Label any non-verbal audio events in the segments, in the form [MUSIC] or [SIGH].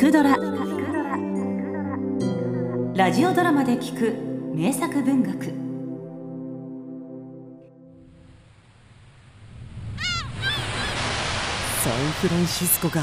くドラ」ラジオドラマで聞く名作文学。サンフランシスコか。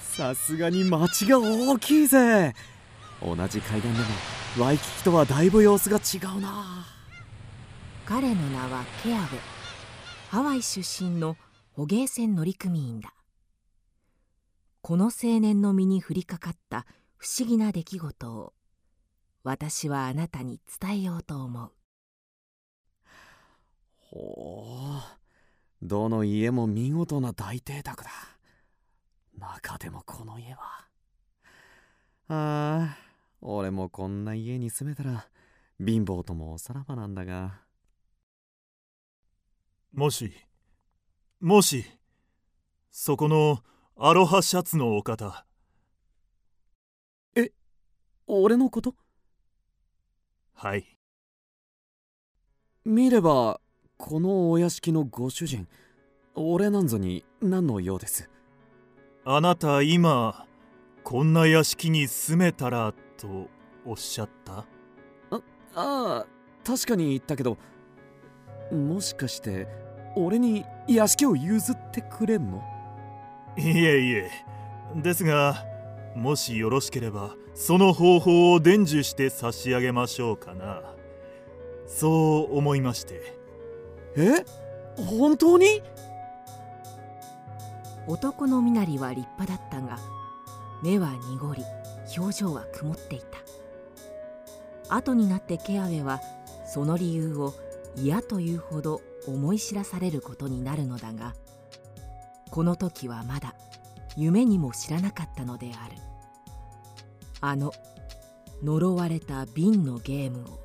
さすがに街が大きいぜ。同じ階段でもワイキキとはだいぶ様子が違うな。彼の名はケアウェ。ハワイ出身の捕鯨船乗組員だ。この青年の身に降りかかった不思議な出来事を私はあなたに伝えようと思う。ほうどの家も見事な大邸宅だ。中でもこの家は。ああ俺もこんな家に住めたら貧乏ともおさらばなんだが。もしもしそこのアロハシャツのお方。え俺のこと？はい。見ればこのお屋敷のご主人俺なんぞに何の用です。あなた今こんな屋敷に住めたらとおっしゃった？ああ確かに言ったけどもしかして俺に屋敷を譲ってくれんの？いえいえ。ですがもしよろしければその方法を伝授して差し上げましょうかな。そう思いまして。え？本当に？男の身なりは立派だったが目は濁り表情は曇っていた。後になってケアウェはその理由を嫌というほど思い知らされることになるのだがこの時はまだ夢にも知らなかったのである。あの呪われた瓶のゲームを。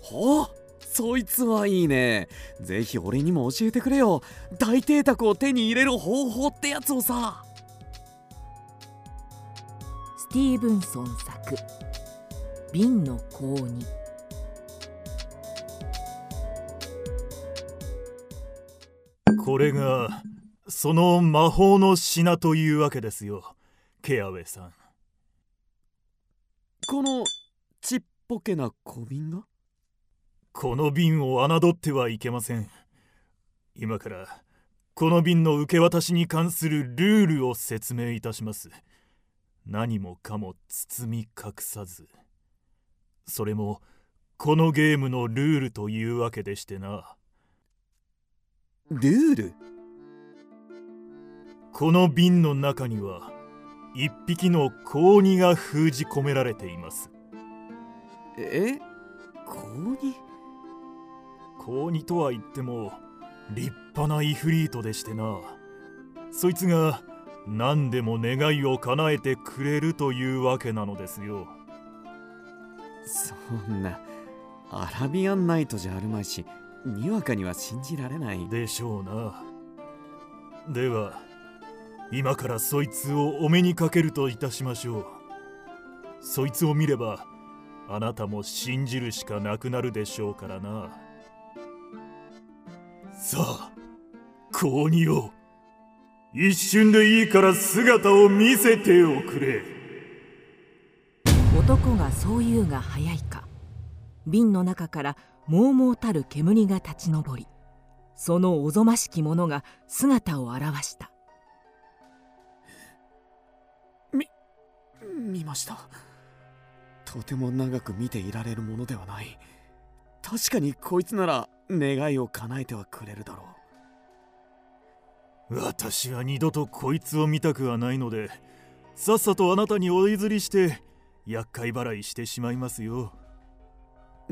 ほうそいつはいいね。ぜひ俺にも教えてくれよ。大邸宅を手に入れる方法ってやつをさ。スティーブンソン作「瓶の高に」これがその魔法の品というわけですよケアウェイさん。このちっぽけな小瓶が？この瓶を侮ってはいけません。今からこの瓶の受け渡しに関するルールを説明いたします。何もかも包み隠さず。それもこのゲームのルールというわけでしてなルール。この瓶の中には一匹の子鬼が封じ込められています。え？子鬼子鬼とは言っても立派なイフリートでしてな。そいつが何でも願いを叶えてくれるというわけなのですよ。そんなアラビアンナイトじゃあるまいしにわかには信じられない。でしょうな。では今からそいつをお目にかけるといたしましょう。そいつを見ればあなたも信じるしかなくなるでしょうからな。さあ子鬼よ一瞬でいいから姿を見せておくれ。男がそう言うが早いか瓶の中からもうもうたる煙が立ち上りそのおぞましきものが姿を現した。み見ました。とても長く見ていられるものではない。確かにこいつなら願いを叶えてはくれるだろう。私は二度とこいつを見たくはないのでさっさとあなたにお譲りして厄介払いしてしまいますよ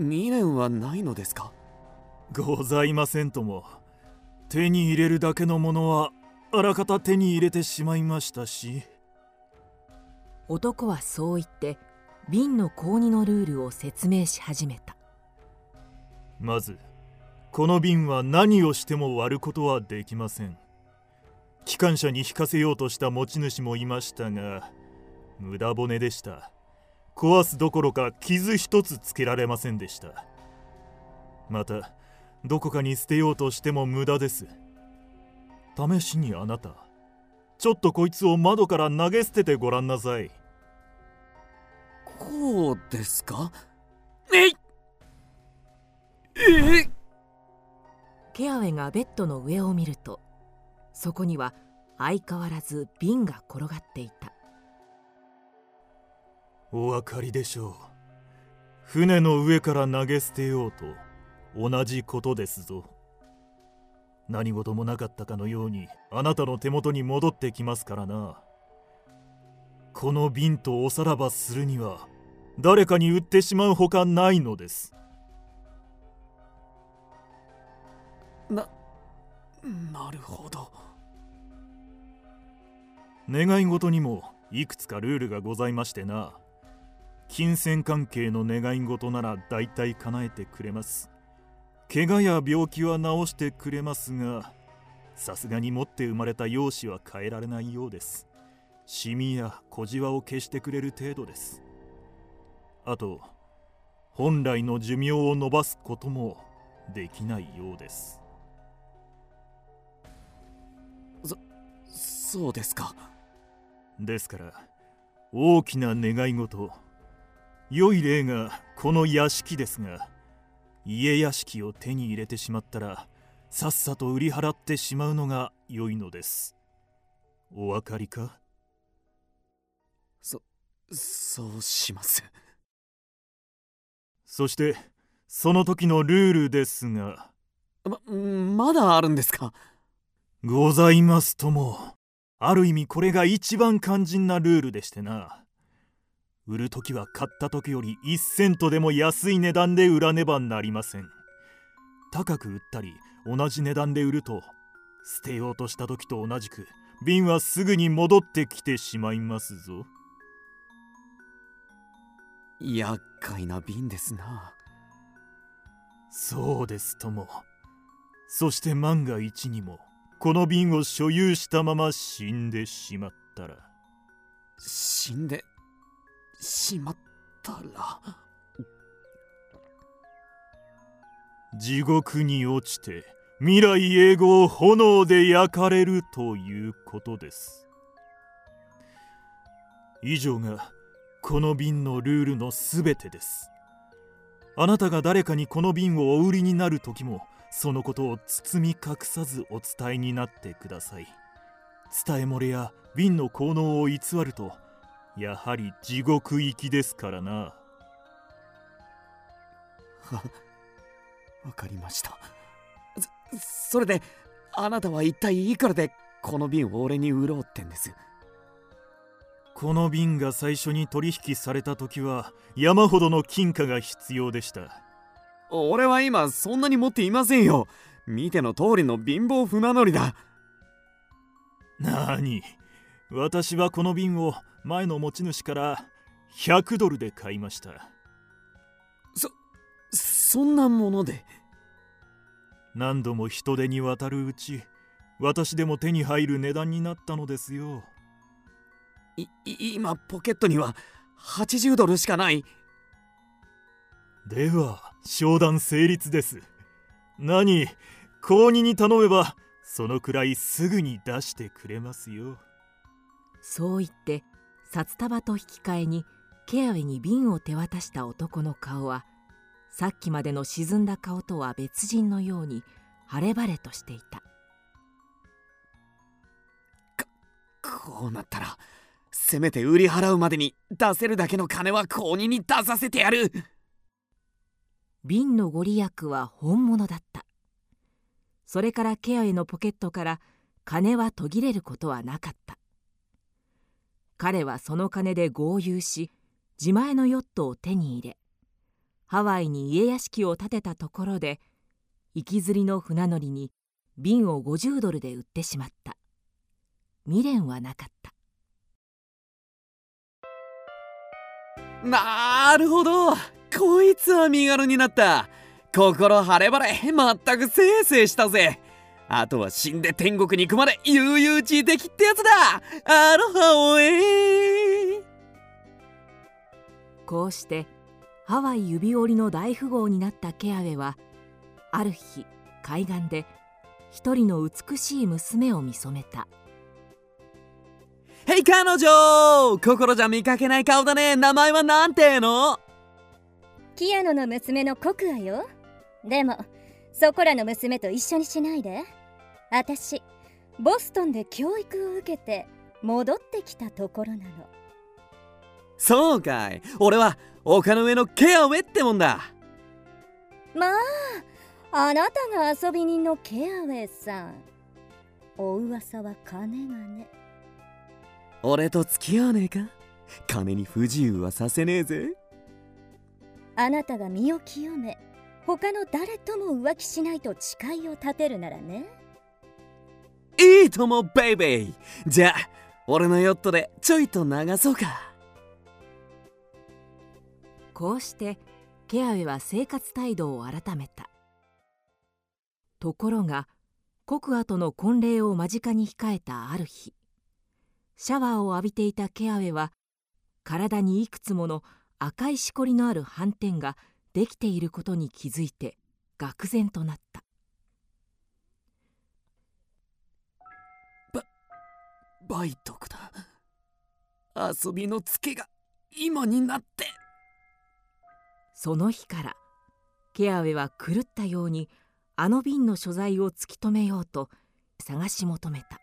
未練はないのですか？ございませんとも。手に入れるだけのものはあらかた手に入れてしまいましたし。男はそう言って瓶の購入のルールを説明し始めた。まずこの瓶は何をしても割ることはできません。機関車に引かせようとした持ち主もいましたが無駄骨でした壊すどころか傷一つつけられませんでした。またどこかに捨てようとしても無駄です。試しにあなたちょっとこいつを窓から投げ捨ててごらんなさい。こうですか？えい！え？いケアウェがベッドの上を見るとそこには相変わらず瓶が転がっていたお分かりでしょう。船の上から投げ捨てようと同じことですぞ。何事もなかったかのようにあなたの手元に戻ってきますからな。この瓶とおさらばするには誰かに売ってしまうほかないのです。ななるほど。願い事にもいくつかルールがございましてな金銭関係の願い事なら大体叶えてくれます。怪我や病気は治してくれますがさすがに持って生まれた容姿は変えられないようです。シミや小じわを消してくれる程度です。あと本来の寿命を延ばすこともできないようです。そうですか。ですから大きな願い事良い例がこの屋敷ですが家屋敷を手に入れてしまったらさっさと売り払ってしまうのが良いのです。お分かりか？そそうします。そしてその時のルールですが。ままだあるんですか？ございますとも。ある意味これが一番肝心なルールでしてな売る時は買った時より1セントでも安い値段で売らねばなりません。高く売ったり同じ値段で売ると捨てようとした時と同じく瓶はすぐに戻ってきてしまいますぞ。厄介な瓶ですな。そうですとも。そして万が一にもこの瓶を所有したまま死んでしまったら。死んでしまったら。地獄に落ちて未来永劫炎で焼かれるということです。以上がこの瓶のルールのすべてです。あなたが誰かにこの瓶をお売りになる時もそのことを包み隠さずお伝えになってください。伝え漏れや瓶の効能を偽るとやはり地獄行きですからな。は [LAUGHS] わかりました。そそれであなたは一体いくらでこの瓶を俺に売ろうってんです？この瓶が最初に取引された時は山ほどの金貨が必要でした。俺は今そんなに持っていませんよ。見ての通りの貧乏船乗りだ。なに私はこの瓶を前の持ち主から100ドルで買いました。そんなもので？何度も人手に渡るうち私でも手に入る値段になったのですよ。い今ポケットには80ドルしかない。では商談成立です。何購入に頼めばそのくらいすぐに出してくれますよ。そう言って札束と引き換えにケアウェに瓶を手渡した男の顔はさっきまでの沈んだ顔とは別人のように晴れ晴れとしていた。こうなったらせめて売り払うまでに出せるだけの金は購入に出させてやる。瓶のご利益は本物だった。それからケアへのポケットから金は途切れることはなかった彼はその金で豪遊し自前のヨットを手に入れハワイに家屋敷を建てたところで行きずりの船乗りに瓶を50ドルで売ってしまった。未練はなかった。なるほど。こいつは身軽になった。心晴れ晴れまったくせいせいしたぜ。あとは死んで天国に行くまで悠々自適ってやつだ。アロハオエこうしてハワイ指折りの大富豪になったケアウェはある日海岸で一人の美しい娘を見初めた。へい彼女心じゃ見かけない顔だね。名前はなんての？キアノの娘のコクアよ。でもそこらの娘と一緒にしないで私ボストンで教育を受けて戻ってきたところなの。そうかい。俺は丘の上のケアウェってもんだ。まああなたが遊び人のケアウェイさん。お噂は金がね。俺と付き合わねえか？金に不自由はさせねえぜ。あなたが身を清め他の誰とも浮気しないと誓いを立てるならねいいともベイベーじゃあ俺のヨットでちょいと流そうか。こうしてケアウェは生活態度を改めた。ところがコクアとの婚礼を間近に控えたある日。シャワーを浴びていたケアウェは体にいくつもの赤いしこりのある斑点ができていることに気づいて愕然となった。バイトクだ。遊びのツケが今になって。その日からケアウェは狂ったようにあの瓶の所在を突き止めようと探し求めた。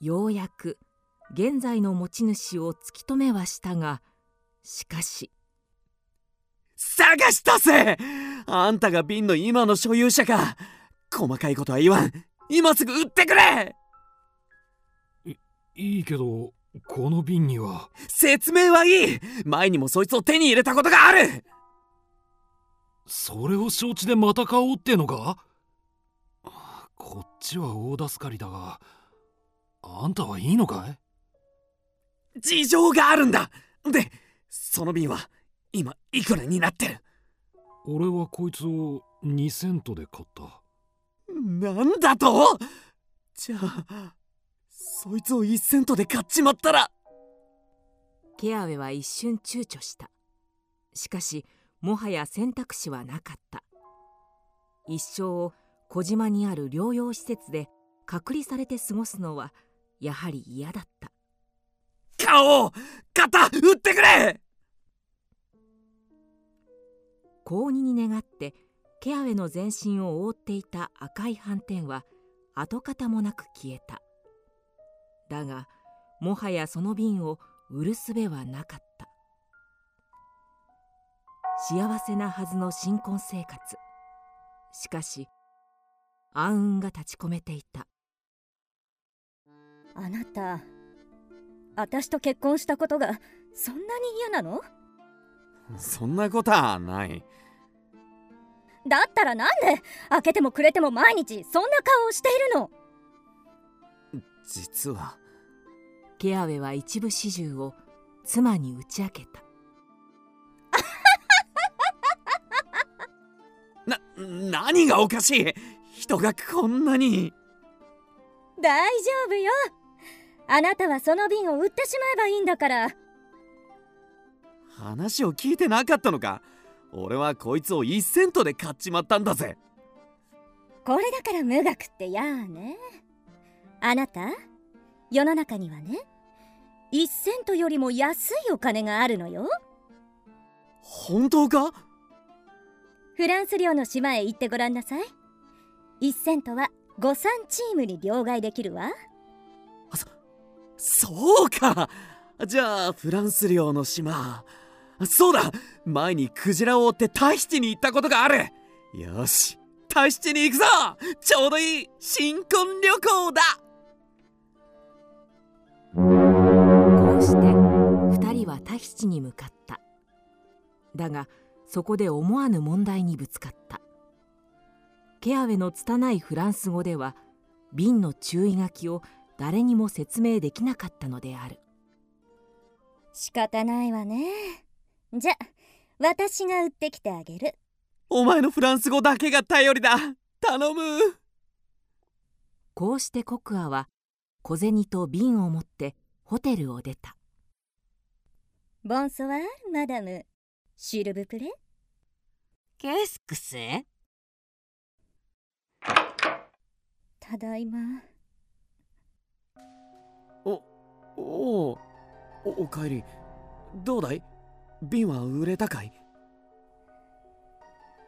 ようやく現在の持ち主を突き止めはしたがしかし。探したぜ！あんたが瓶の今の所有者か！細かいことは言わん。今すぐ売ってくれいいけどこの瓶には。説明はいい。前にもそいつを手に入れたことがある。それを承知でまた買おうってのかこっちは大助かりだがあんたはいいのかい？事情があるんだ。でその瓶は今いくらになってる？俺はこいつを2セントで買った。なんだと？じゃあそいつを1セントで買っちまったら。ケアウェは一瞬躊躇した。しかしもはや選択肢はなかった。一生を小島にある療養施設で隔離されて過ごすのはやはり嫌だった。顔肩打ってくれ!高2に願ってケアウェの全身を覆っていた赤い斑点は跡形もなく消えただがもはやその瓶を売るすべはなかった。幸せなはずの新婚生活。しかし暗雲が立ち込めていた。あなた私と結婚したことがそんなに嫌なの？そんなことはない。だったらなんで開けてもくれても毎日そんな顔をしているの？実はケアウェは一部始終を妻に打ち明けた。[LAUGHS] な何がおかしい？人がこんなに。大丈夫よ。あなたはその瓶を売ってしまえばいいんだから。話を聞いてなかったのか？俺はこいつを1セントで買っちまったんだぜ。これだから無学ってやーねあなた？世の中にはね。1セントよりも安いお金があるのよ。本当か？フランス領の島へ行ってごらんなさい。1セントは5産チームに両替できるわ。そうか。じゃあフランス領の島。そうだ。前にクジラを追ってタヒチに行ったことがある。よし。タヒチに行くぞ。ちょうどいい。新婚旅行だはタヒチに向かった。だがそこで思わぬ問題にぶつかった。ケアウェの拙いフランス語では瓶の注意書きを誰にも説明できなかったのである。仕方ないわね。じゃ私が売ってきてあげる。お前のフランス語だけが頼りだ。頼む。こうしてコクアは小銭と瓶を持ってホテルを出たボンソワールマダム。シルブプレ？ケスクセただいま。おおおかえり。どうだい？瓶は売れたかい？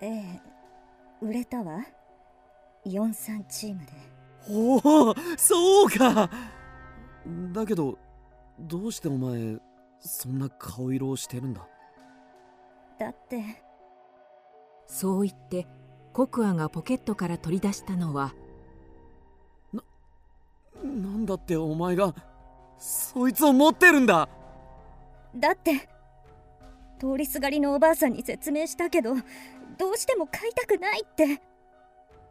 ええ売れたわ。43チームで。おおそうか。だけどどうしてお前そんな顔色をしてるんだ。だって。そう言ってコクアがポケットから取り出したのは。なんだってお前がそいつを持ってるんだ。だって通りすがりのおばあさんに説明したけどどうしても買いたくないって。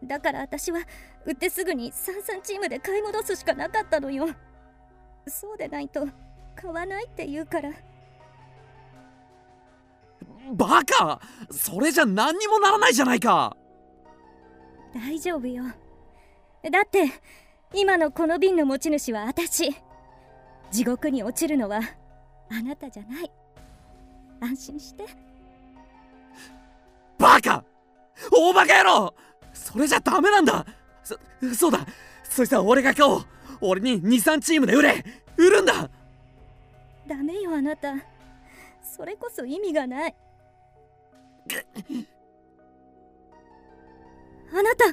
だから私は売ってすぐに三々チームで買い戻すしかなかったのよ。そうでないと買わないって言うから。バカ！それじゃ何にもならないじゃないか！大丈夫よ。だって今のこの瓶の持ち主は私。地獄に落ちるのはあなたじゃない。安心して。バカ！大バカ野郎！それじゃダメなんだ！そそうだ。そしたら俺が買おう俺に23チームで売れ！売るんだダメよあなた。それこそ意味がない。[LAUGHS] あなた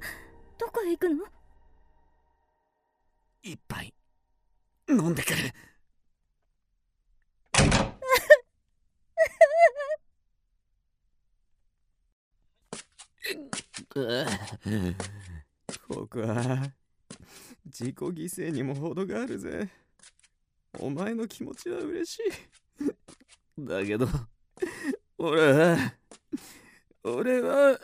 どこへ行くの？一杯飲んでくる。[LAUGHS] 僕は自己犠牲にも程があるぜお前の気持ちは嬉しい。だけど俺は俺は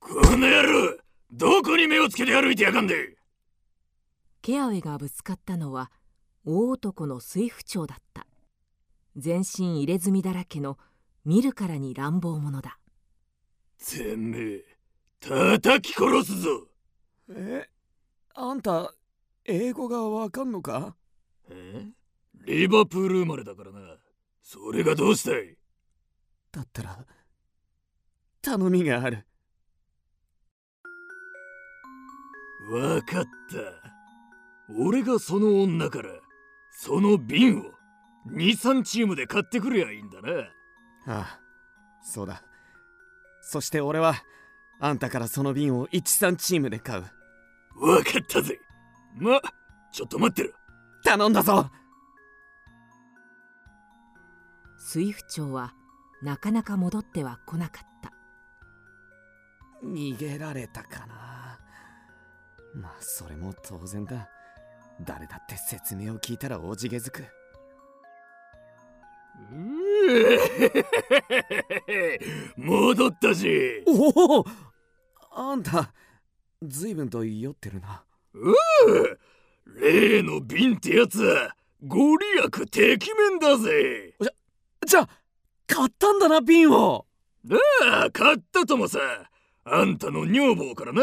この野郎どこに目をつけて歩いてやがんで。ケアウェがぶつかったのは大男の水府長だった。全身入れ墨だらけの見るからに乱暴者だ。てめえ叩き殺すぞ。えあんた英語がわかんのか？え？リバプール生まれだからな。それがどうしたい？だったら頼みがある。わかった。俺がその女からその瓶を23チームで買ってくれやいいんだな。ああそうだ。そして俺はあんたからその瓶を13チームで買う。わかったぜまちょっと待ってろ頼んだぞ。水府長はなかなか戻っては来なかった。逃げられたかな。まあそれも当然だ。誰だって説明を聞いたらおじげづく。戻ったしおお。あんた随分と酔ってるなうう例の瓶ってやつ。はご利益てきめんだぜ。じゃあ買ったんだな瓶を。ああ買ったともさ。あんたの女房からな。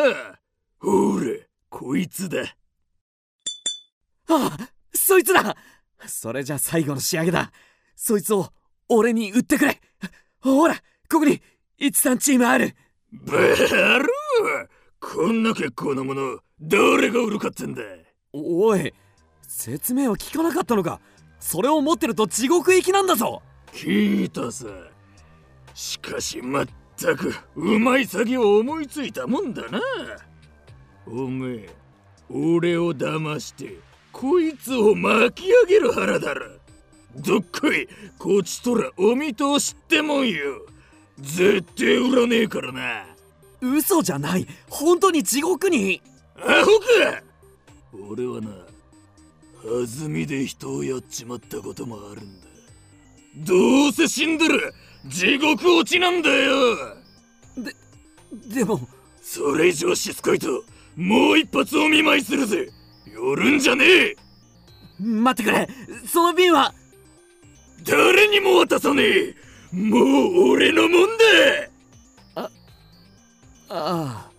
ほれこいつだ。ああそいつだ。それじゃ最後の仕上げだ。そいつを俺に売ってくれ。ほらここに13チームある。バー。ロこんな結構なもの誰が売るかってんだ。おい説明は聞かなかったのか。それを持ってると地獄行きなんだぞ。聞いたさしかしまったくうまい詐欺を思いついたもんだな。おめえ俺を騙してこいつを巻き上げる腹だろ。どっこいこちとらお見通しってもんよ。絶対売らねえからな嘘じゃない。本当に地獄に。アホか。俺はな弾みで人をやっちまったこともあるんだ。どうせ死んでる。地獄落ちなんだよ。でも。それ以上しつこいともう一発お見舞いするぜ。寄るんじゃねえ。待ってくれ。その瓶は。誰にも渡さねえ。もう俺のもんだ。ああ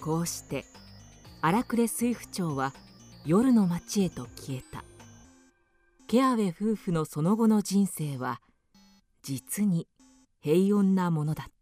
こうして荒くれ水府長は夜の街へと消えた。ケアウェ夫婦のその後の人生は実に平穏なものだった。